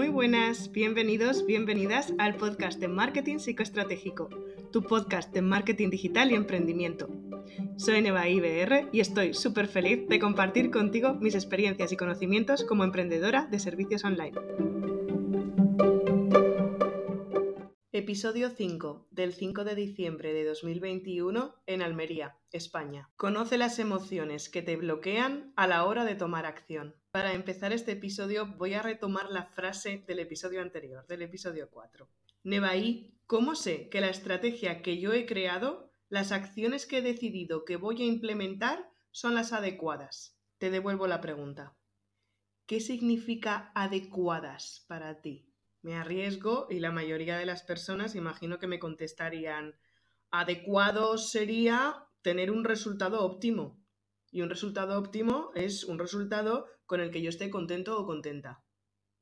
Muy buenas, bienvenidos, bienvenidas al podcast de Marketing Psicoestratégico, tu podcast de marketing digital y emprendimiento. Soy Neva IBR y estoy súper feliz de compartir contigo mis experiencias y conocimientos como emprendedora de servicios online. Episodio 5 del 5 de diciembre de 2021 en Almería, España. Conoce las emociones que te bloquean a la hora de tomar acción. Para empezar este episodio voy a retomar la frase del episodio anterior, del episodio 4. Nevaí, ¿cómo sé que la estrategia que yo he creado, las acciones que he decidido que voy a implementar son las adecuadas? Te devuelvo la pregunta. ¿Qué significa adecuadas para ti? Me arriesgo y la mayoría de las personas imagino que me contestarían, adecuado sería tener un resultado óptimo. Y un resultado óptimo es un resultado con el que yo esté contento o contenta.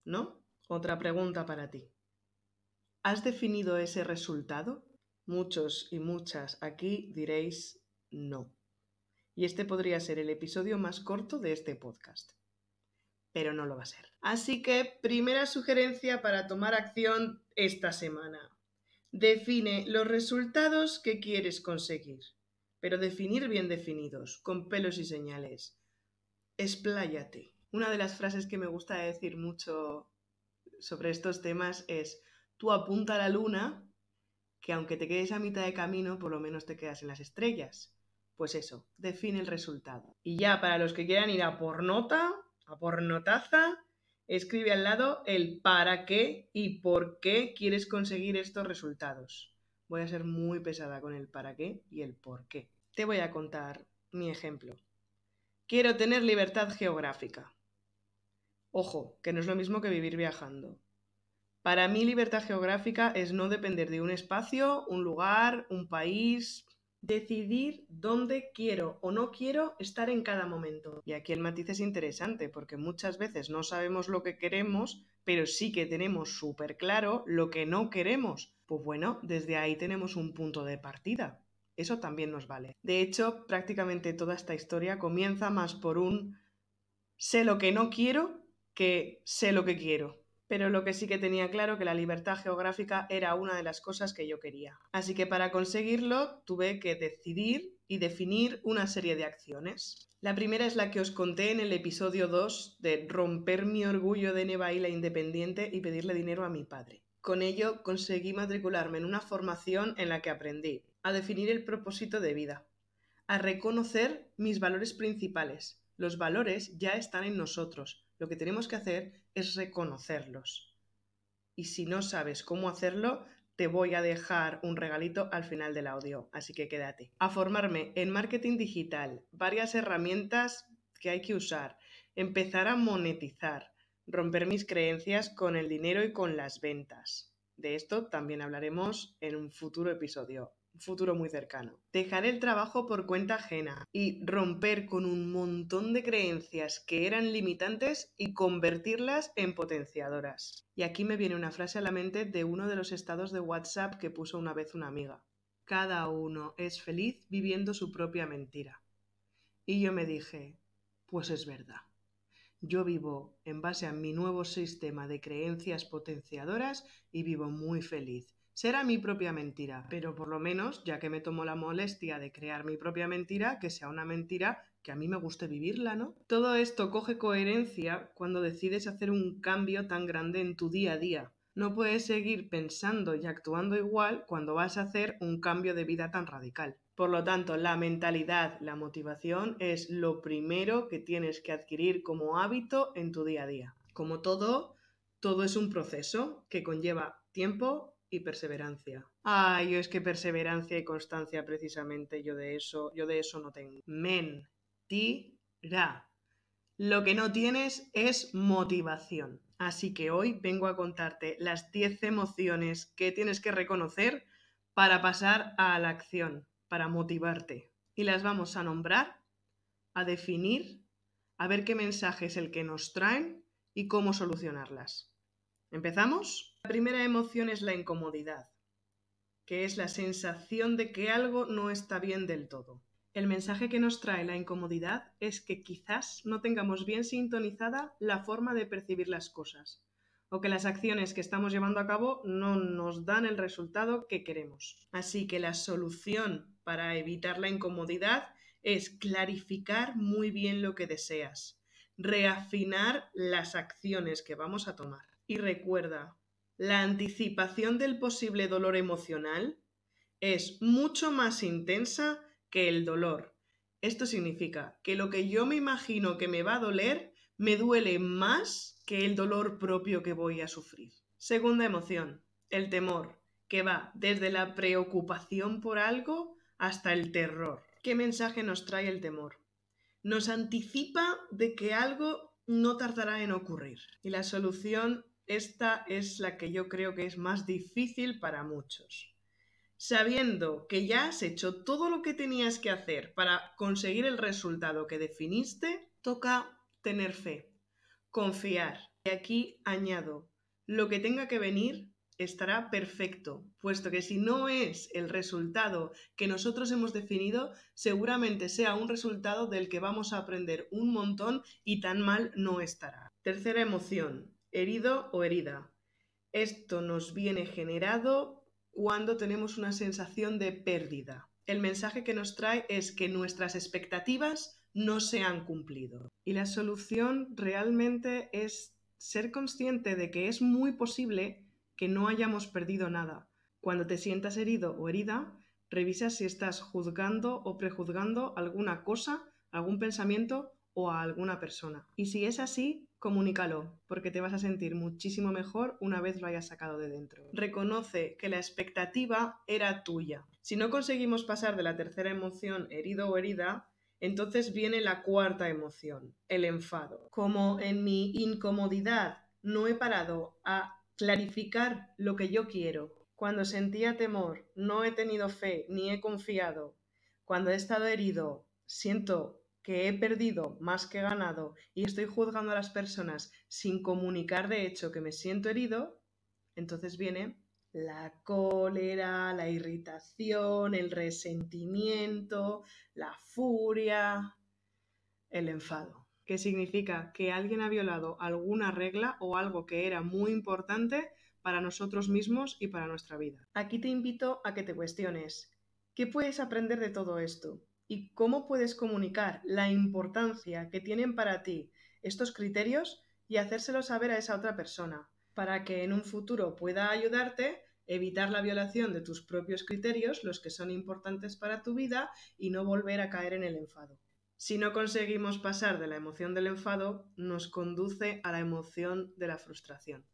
¿No? Otra pregunta para ti. ¿Has definido ese resultado? Muchos y muchas aquí diréis no. Y este podría ser el episodio más corto de este podcast pero no lo va a ser. Así que, primera sugerencia para tomar acción esta semana. Define los resultados que quieres conseguir, pero definir bien definidos, con pelos y señales. Expláyate. Una de las frases que me gusta decir mucho sobre estos temas es, tú apunta a la luna, que aunque te quedes a mitad de camino, por lo menos te quedas en las estrellas. Pues eso, define el resultado. Y ya para los que quieran ir a por nota, a por notaza, escribe al lado el para qué y por qué quieres conseguir estos resultados. Voy a ser muy pesada con el para qué y el por qué. Te voy a contar mi ejemplo. Quiero tener libertad geográfica. Ojo, que no es lo mismo que vivir viajando. Para mí libertad geográfica es no depender de un espacio, un lugar, un país, decidir dónde quiero o no quiero estar en cada momento. Y aquí el matiz es interesante porque muchas veces no sabemos lo que queremos, pero sí que tenemos súper claro lo que no queremos. Pues bueno, desde ahí tenemos un punto de partida. Eso también nos vale. De hecho, prácticamente toda esta historia comienza más por un sé lo que no quiero que sé lo que quiero pero lo que sí que tenía claro que la libertad geográfica era una de las cosas que yo quería. Así que para conseguirlo tuve que decidir y definir una serie de acciones. La primera es la que os conté en el episodio 2 de romper mi orgullo de Nevaila independiente y pedirle dinero a mi padre. Con ello conseguí matricularme en una formación en la que aprendí a definir el propósito de vida, a reconocer mis valores principales. Los valores ya están en nosotros, lo que tenemos que hacer es reconocerlos. Y si no sabes cómo hacerlo, te voy a dejar un regalito al final del audio, así que quédate. A formarme en marketing digital, varias herramientas que hay que usar, empezar a monetizar, romper mis creencias con el dinero y con las ventas. De esto también hablaremos en un futuro episodio futuro muy cercano. Dejar el trabajo por cuenta ajena y romper con un montón de creencias que eran limitantes y convertirlas en potenciadoras. Y aquí me viene una frase a la mente de uno de los estados de WhatsApp que puso una vez una amiga. Cada uno es feliz viviendo su propia mentira. Y yo me dije, pues es verdad. Yo vivo en base a mi nuevo sistema de creencias potenciadoras y vivo muy feliz será mi propia mentira, pero por lo menos, ya que me tomo la molestia de crear mi propia mentira, que sea una mentira que a mí me guste vivirla, ¿no? Todo esto coge coherencia cuando decides hacer un cambio tan grande en tu día a día. No puedes seguir pensando y actuando igual cuando vas a hacer un cambio de vida tan radical. Por lo tanto, la mentalidad, la motivación es lo primero que tienes que adquirir como hábito en tu día a día. Como todo, todo es un proceso que conlleva tiempo, y perseverancia. Ay, es que perseverancia y constancia precisamente yo de eso, yo de eso no tengo. Mentira. Lo que no tienes es motivación. Así que hoy vengo a contarte las 10 emociones que tienes que reconocer para pasar a la acción, para motivarte. Y las vamos a nombrar, a definir, a ver qué mensaje es el que nos traen y cómo solucionarlas. ¿Empezamos? La primera emoción es la incomodidad, que es la sensación de que algo no está bien del todo. El mensaje que nos trae la incomodidad es que quizás no tengamos bien sintonizada la forma de percibir las cosas, o que las acciones que estamos llevando a cabo no nos dan el resultado que queremos. Así que la solución para evitar la incomodidad es clarificar muy bien lo que deseas, reafinar las acciones que vamos a tomar. Y recuerda, la anticipación del posible dolor emocional es mucho más intensa que el dolor. Esto significa que lo que yo me imagino que me va a doler me duele más que el dolor propio que voy a sufrir. Segunda emoción, el temor, que va desde la preocupación por algo hasta el terror. ¿Qué mensaje nos trae el temor? Nos anticipa de que algo no tardará en ocurrir. Y la solución, esta es la que yo creo que es más difícil para muchos. Sabiendo que ya has hecho todo lo que tenías que hacer para conseguir el resultado que definiste, toca tener fe, confiar. Y aquí añado, lo que tenga que venir estará perfecto, puesto que si no es el resultado que nosotros hemos definido, seguramente sea un resultado del que vamos a aprender un montón y tan mal no estará. Tercera emoción, herido o herida. Esto nos viene generado cuando tenemos una sensación de pérdida. El mensaje que nos trae es que nuestras expectativas no se han cumplido. Y la solución realmente es ser consciente de que es muy posible que no hayamos perdido nada. Cuando te sientas herido o herida, revisa si estás juzgando o prejuzgando alguna cosa, algún pensamiento o a alguna persona. Y si es así, comunícalo, porque te vas a sentir muchísimo mejor una vez lo hayas sacado de dentro. Reconoce que la expectativa era tuya. Si no conseguimos pasar de la tercera emoción herido o herida, entonces viene la cuarta emoción, el enfado. Como en mi incomodidad no he parado a clarificar lo que yo quiero, cuando sentía temor no he tenido fe ni he confiado, cuando he estado herido siento que he perdido más que ganado y estoy juzgando a las personas sin comunicar de hecho que me siento herido, entonces viene la cólera, la irritación, el resentimiento, la furia, el enfado, que significa que alguien ha violado alguna regla o algo que era muy importante para nosotros mismos y para nuestra vida. Aquí te invito a que te cuestiones, ¿qué puedes aprender de todo esto? ¿Y cómo puedes comunicar la importancia que tienen para ti estos criterios y hacérselo saber a esa otra persona? para que en un futuro pueda ayudarte evitar la violación de tus propios criterios, los que son importantes para tu vida, y no volver a caer en el enfado. Si no conseguimos pasar de la emoción del enfado, nos conduce a la emoción de la frustración.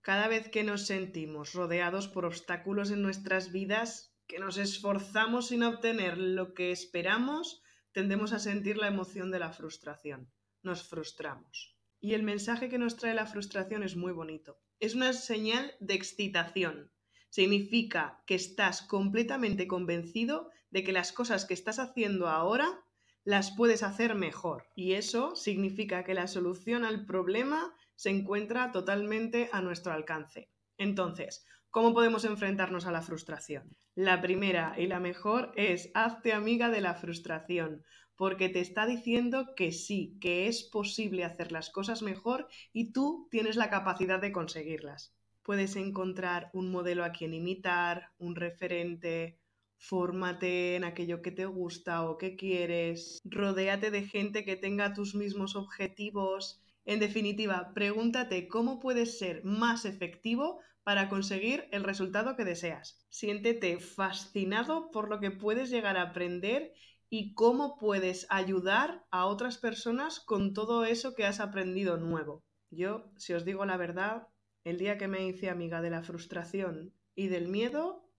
Cada vez que nos sentimos rodeados por obstáculos en nuestras vidas, que nos esforzamos sin obtener lo que esperamos, tendemos a sentir la emoción de la frustración. Nos frustramos. Y el mensaje que nos trae la frustración es muy bonito es una señal de excitación. Significa que estás completamente convencido de que las cosas que estás haciendo ahora las puedes hacer mejor. Y eso significa que la solución al problema se encuentra totalmente a nuestro alcance. Entonces, ¿cómo podemos enfrentarnos a la frustración? La primera y la mejor es hazte amiga de la frustración porque te está diciendo que sí, que es posible hacer las cosas mejor y tú tienes la capacidad de conseguirlas. Puedes encontrar un modelo a quien imitar, un referente, fórmate en aquello que te gusta o que quieres, rodéate de gente que tenga tus mismos objetivos. En definitiva, pregúntate cómo puedes ser más efectivo para conseguir el resultado que deseas. Siéntete fascinado por lo que puedes llegar a aprender y cómo puedes ayudar a otras personas con todo eso que has aprendido nuevo. Yo, si os digo la verdad, el día que me hice amiga de la frustración y del miedo,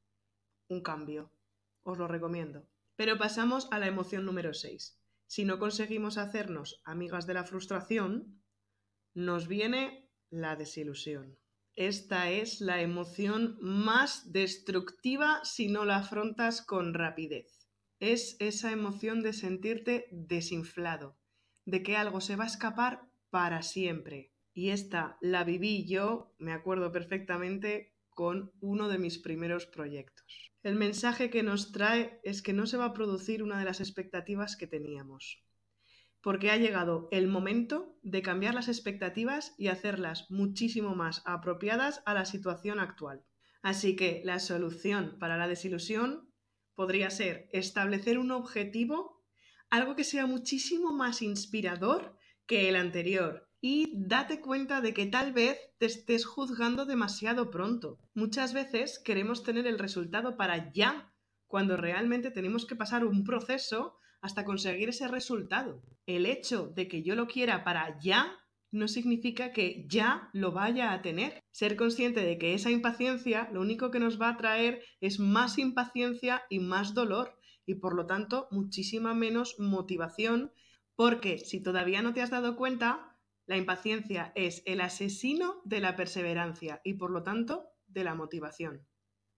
un cambio. Os lo recomiendo. Pero pasamos a la emoción número 6. Si no conseguimos hacernos amigas de la frustración, nos viene la desilusión. Esta es la emoción más destructiva si no la afrontas con rapidez es esa emoción de sentirte desinflado, de que algo se va a escapar para siempre. Y esta la viví yo, me acuerdo perfectamente, con uno de mis primeros proyectos. El mensaje que nos trae es que no se va a producir una de las expectativas que teníamos. Porque ha llegado el momento de cambiar las expectativas y hacerlas muchísimo más apropiadas a la situación actual. Así que la solución para la desilusión podría ser establecer un objetivo, algo que sea muchísimo más inspirador que el anterior. Y date cuenta de que tal vez te estés juzgando demasiado pronto. Muchas veces queremos tener el resultado para ya, cuando realmente tenemos que pasar un proceso hasta conseguir ese resultado. El hecho de que yo lo quiera para ya no significa que ya lo vaya a tener. Ser consciente de que esa impaciencia lo único que nos va a traer es más impaciencia y más dolor y por lo tanto muchísima menos motivación porque si todavía no te has dado cuenta, la impaciencia es el asesino de la perseverancia y por lo tanto de la motivación.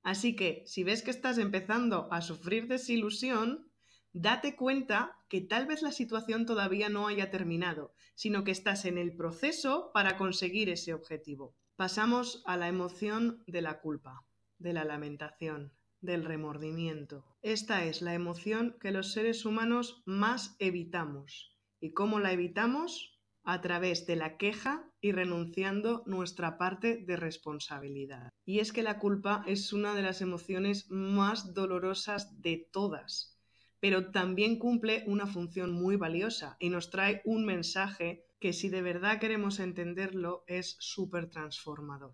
Así que si ves que estás empezando a sufrir desilusión, date cuenta que tal vez la situación todavía no haya terminado, sino que estás en el proceso para conseguir ese objetivo. Pasamos a la emoción de la culpa, de la lamentación, del remordimiento. Esta es la emoción que los seres humanos más evitamos. ¿Y cómo la evitamos? A través de la queja y renunciando nuestra parte de responsabilidad. Y es que la culpa es una de las emociones más dolorosas de todas pero también cumple una función muy valiosa y nos trae un mensaje que si de verdad queremos entenderlo es súper transformador.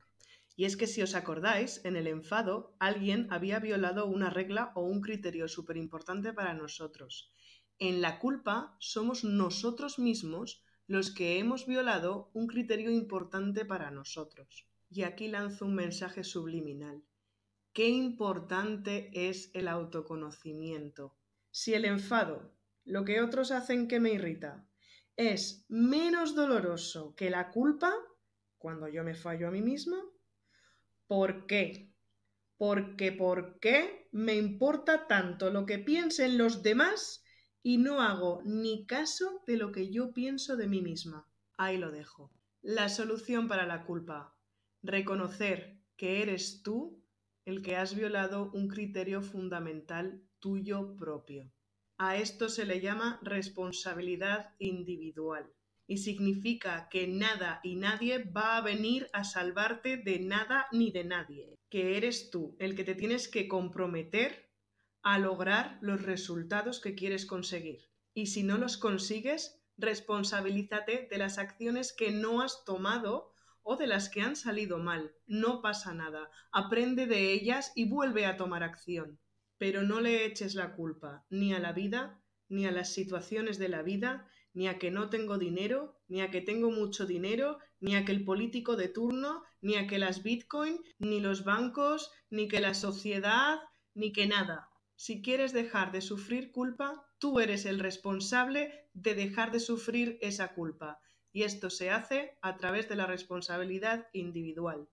Y es que si os acordáis, en el enfado alguien había violado una regla o un criterio súper importante para nosotros. En la culpa somos nosotros mismos los que hemos violado un criterio importante para nosotros. Y aquí lanzo un mensaje subliminal. Qué importante es el autoconocimiento, si el enfado, lo que otros hacen que me irrita, es menos doloroso que la culpa, cuando yo me fallo a mí misma, ¿por qué? Porque ¿por qué me importa tanto lo que piensen los demás y no hago ni caso de lo que yo pienso de mí misma? Ahí lo dejo. La solución para la culpa. Reconocer que eres tú el que has violado un criterio fundamental tuyo propio. A esto se le llama responsabilidad individual y significa que nada y nadie va a venir a salvarte de nada ni de nadie, que eres tú el que te tienes que comprometer a lograr los resultados que quieres conseguir. Y si no los consigues, responsabilízate de las acciones que no has tomado o de las que han salido mal. No pasa nada. Aprende de ellas y vuelve a tomar acción. Pero no le eches la culpa ni a la vida, ni a las situaciones de la vida, ni a que no tengo dinero, ni a que tengo mucho dinero, ni a que el político de turno, ni a que las bitcoin, ni los bancos, ni que la sociedad, ni que nada. Si quieres dejar de sufrir culpa, tú eres el responsable de dejar de sufrir esa culpa y esto se hace a través de la responsabilidad individual.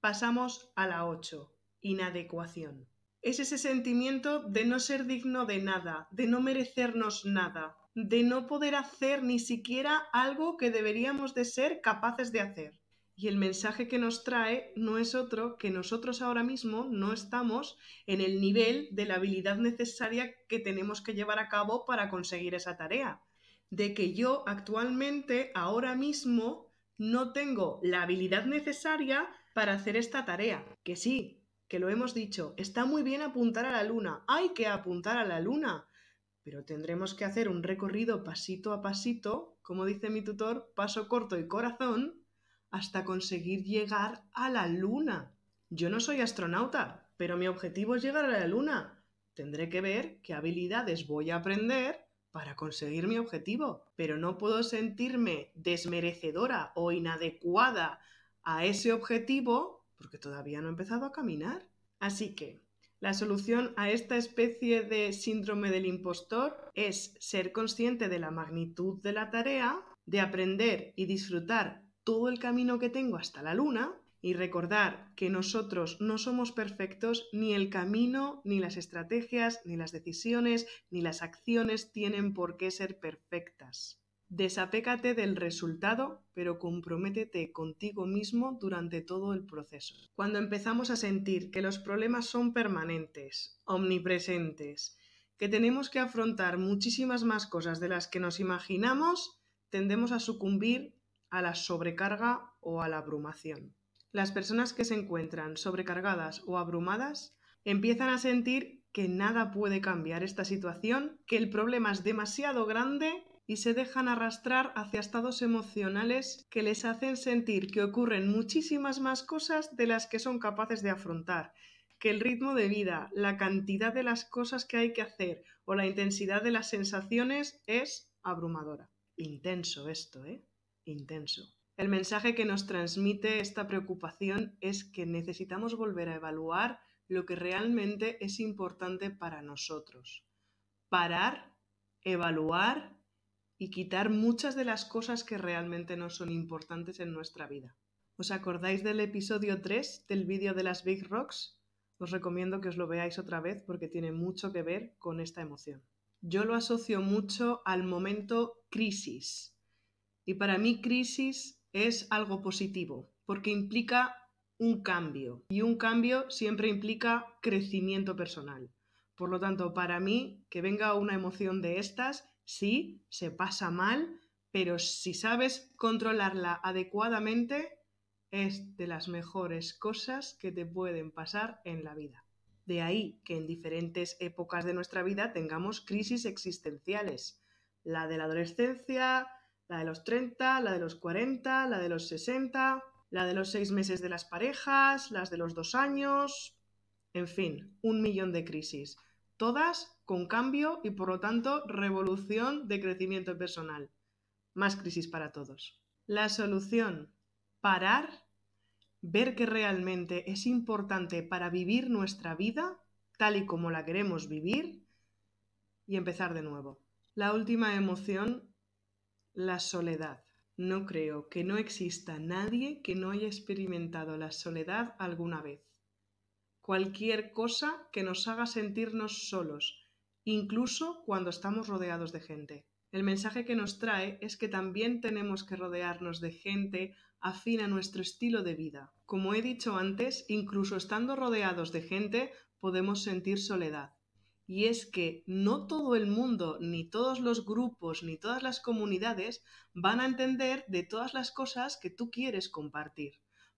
Pasamos a la 8. Inadecuación. Es ese sentimiento de no ser digno de nada, de no merecernos nada, de no poder hacer ni siquiera algo que deberíamos de ser capaces de hacer. Y el mensaje que nos trae no es otro que nosotros ahora mismo no estamos en el nivel de la habilidad necesaria que tenemos que llevar a cabo para conseguir esa tarea de que yo actualmente, ahora mismo, no tengo la habilidad necesaria para hacer esta tarea. Que sí, que lo hemos dicho, está muy bien apuntar a la luna, hay que apuntar a la luna, pero tendremos que hacer un recorrido pasito a pasito, como dice mi tutor, paso corto y corazón, hasta conseguir llegar a la luna. Yo no soy astronauta, pero mi objetivo es llegar a la luna. Tendré que ver qué habilidades voy a aprender para conseguir mi objetivo, pero no puedo sentirme desmerecedora o inadecuada a ese objetivo porque todavía no he empezado a caminar. Así que la solución a esta especie de síndrome del impostor es ser consciente de la magnitud de la tarea, de aprender y disfrutar todo el camino que tengo hasta la luna y recordar que nosotros no somos perfectos, ni el camino, ni las estrategias, ni las decisiones, ni las acciones tienen por qué ser perfectas. Desapégate del resultado, pero comprométete contigo mismo durante todo el proceso. Cuando empezamos a sentir que los problemas son permanentes, omnipresentes, que tenemos que afrontar muchísimas más cosas de las que nos imaginamos, tendemos a sucumbir a la sobrecarga o a la abrumación. Las personas que se encuentran sobrecargadas o abrumadas empiezan a sentir que nada puede cambiar esta situación, que el problema es demasiado grande y se dejan arrastrar hacia estados emocionales que les hacen sentir que ocurren muchísimas más cosas de las que son capaces de afrontar, que el ritmo de vida, la cantidad de las cosas que hay que hacer o la intensidad de las sensaciones es abrumadora. Intenso esto, ¿eh? Intenso. El mensaje que nos transmite esta preocupación es que necesitamos volver a evaluar lo que realmente es importante para nosotros. Parar, evaluar y quitar muchas de las cosas que realmente no son importantes en nuestra vida. ¿Os acordáis del episodio 3 del vídeo de las Big Rocks? Os recomiendo que os lo veáis otra vez porque tiene mucho que ver con esta emoción. Yo lo asocio mucho al momento crisis. Y para mí crisis es algo positivo, porque implica un cambio y un cambio siempre implica crecimiento personal. Por lo tanto, para mí, que venga una emoción de estas, sí, se pasa mal, pero si sabes controlarla adecuadamente, es de las mejores cosas que te pueden pasar en la vida. De ahí que en diferentes épocas de nuestra vida tengamos crisis existenciales. La de la adolescencia, la de los 30, la de los 40, la de los 60, la de los seis meses de las parejas, las de los dos años, en fin, un millón de crisis. Todas con cambio y por lo tanto revolución de crecimiento personal. Más crisis para todos. La solución, parar, ver que realmente es importante para vivir nuestra vida tal y como la queremos vivir y empezar de nuevo. La última emoción la soledad. No creo que no exista nadie que no haya experimentado la soledad alguna vez. Cualquier cosa que nos haga sentirnos solos, incluso cuando estamos rodeados de gente. El mensaje que nos trae es que también tenemos que rodearnos de gente afín a nuestro estilo de vida. Como he dicho antes, incluso estando rodeados de gente podemos sentir soledad y es que no todo el mundo, ni todos los grupos, ni todas las comunidades van a entender de todas las cosas que tú quieres compartir.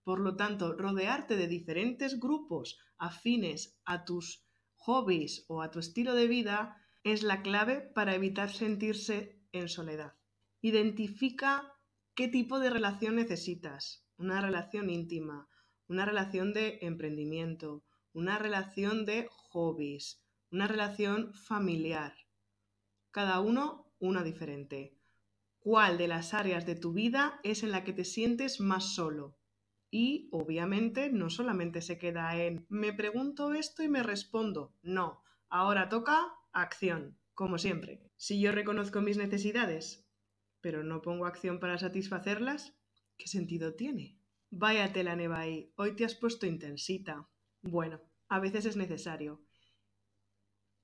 Por lo tanto, rodearte de diferentes grupos afines a tus hobbies o a tu estilo de vida es la clave para evitar sentirse en soledad. Identifica qué tipo de relación necesitas. Una relación íntima, una relación de emprendimiento, una relación de hobbies, una relación familiar. Cada uno una diferente. ¿Cuál de las áreas de tu vida es en la que te sientes más solo? Y obviamente no solamente se queda en me pregunto esto y me respondo. No, ahora toca acción, como siempre. Si yo reconozco mis necesidades, pero no pongo acción para satisfacerlas, ¿qué sentido tiene? Váyate la neva hoy te has puesto intensita. Bueno, a veces es necesario,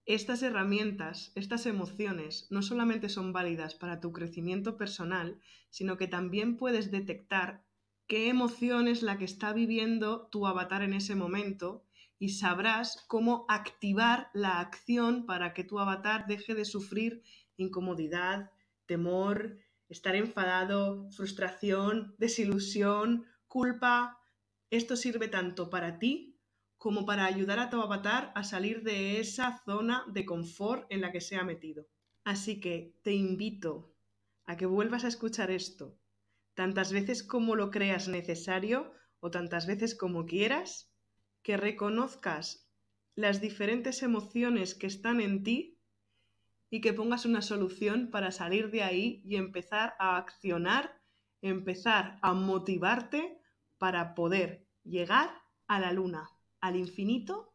estas herramientas, estas emociones, no solamente son válidas para tu crecimiento personal, sino que también puedes detectar qué emoción es la que está viviendo tu avatar en ese momento y sabrás cómo activar la acción para que tu avatar deje de sufrir incomodidad, temor, estar enfadado, frustración, desilusión, culpa. Esto sirve tanto para ti como para ayudar a tu avatar a salir de esa zona de confort en la que se ha metido. Así que te invito a que vuelvas a escuchar esto tantas veces como lo creas necesario o tantas veces como quieras, que reconozcas las diferentes emociones que están en ti y que pongas una solución para salir de ahí y empezar a accionar, empezar a motivarte para poder llegar a la luna al infinito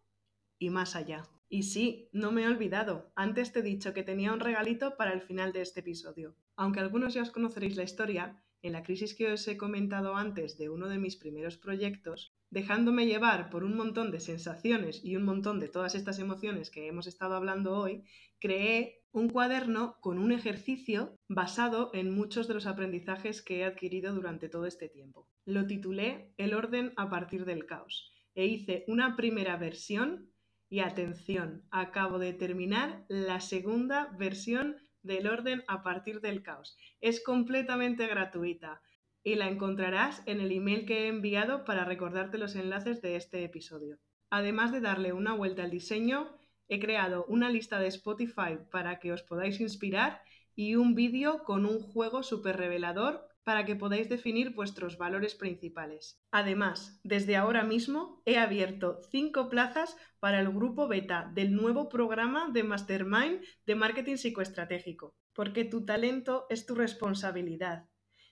y más allá. Y sí, no me he olvidado, antes te he dicho que tenía un regalito para el final de este episodio. Aunque algunos ya os conoceréis la historia, en la crisis que os he comentado antes de uno de mis primeros proyectos, dejándome llevar por un montón de sensaciones y un montón de todas estas emociones que hemos estado hablando hoy, creé un cuaderno con un ejercicio basado en muchos de los aprendizajes que he adquirido durante todo este tiempo. Lo titulé El orden a partir del caos e hice una primera versión Y atención, acabo de terminar la segunda versión del orden a partir del caos. Es completamente gratuita y la encontrarás en el email que he enviado para recordarte los enlaces de este episodio. Además de darle una vuelta al diseño, he creado una lista de Spotify para que os podáis inspirar y un vídeo con un juego súper revelador para que podáis definir vuestros valores principales. Además, desde ahora mismo he abierto cinco plazas para el grupo beta del nuevo programa de Mastermind de Marketing Psicoestratégico, porque tu talento es tu responsabilidad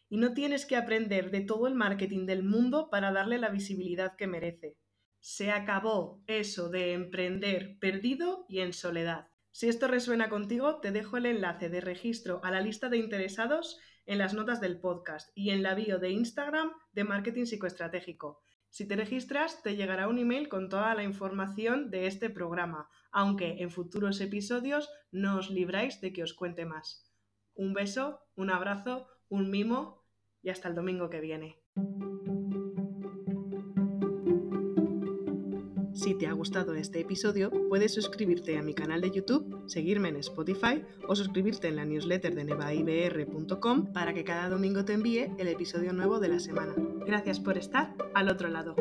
y no tienes que aprender de todo el marketing del mundo para darle la visibilidad que merece. Se acabó eso de emprender perdido y en soledad. Si esto resuena contigo, te dejo el enlace de registro a la lista de interesados en las notas del podcast y en la bio de Instagram de Marketing Psicoestratégico. Si te registras, te llegará un email con toda la información de este programa, aunque en futuros episodios no os libráis de que os cuente más. Un beso, un abrazo, un mimo y hasta el domingo que viene. Si te ha gustado este episodio, puedes suscribirte a mi canal de YouTube, seguirme en Spotify o suscribirte en la newsletter de nevaibr.com para que cada domingo te envíe el episodio nuevo de la semana. Gracias por estar al otro lado.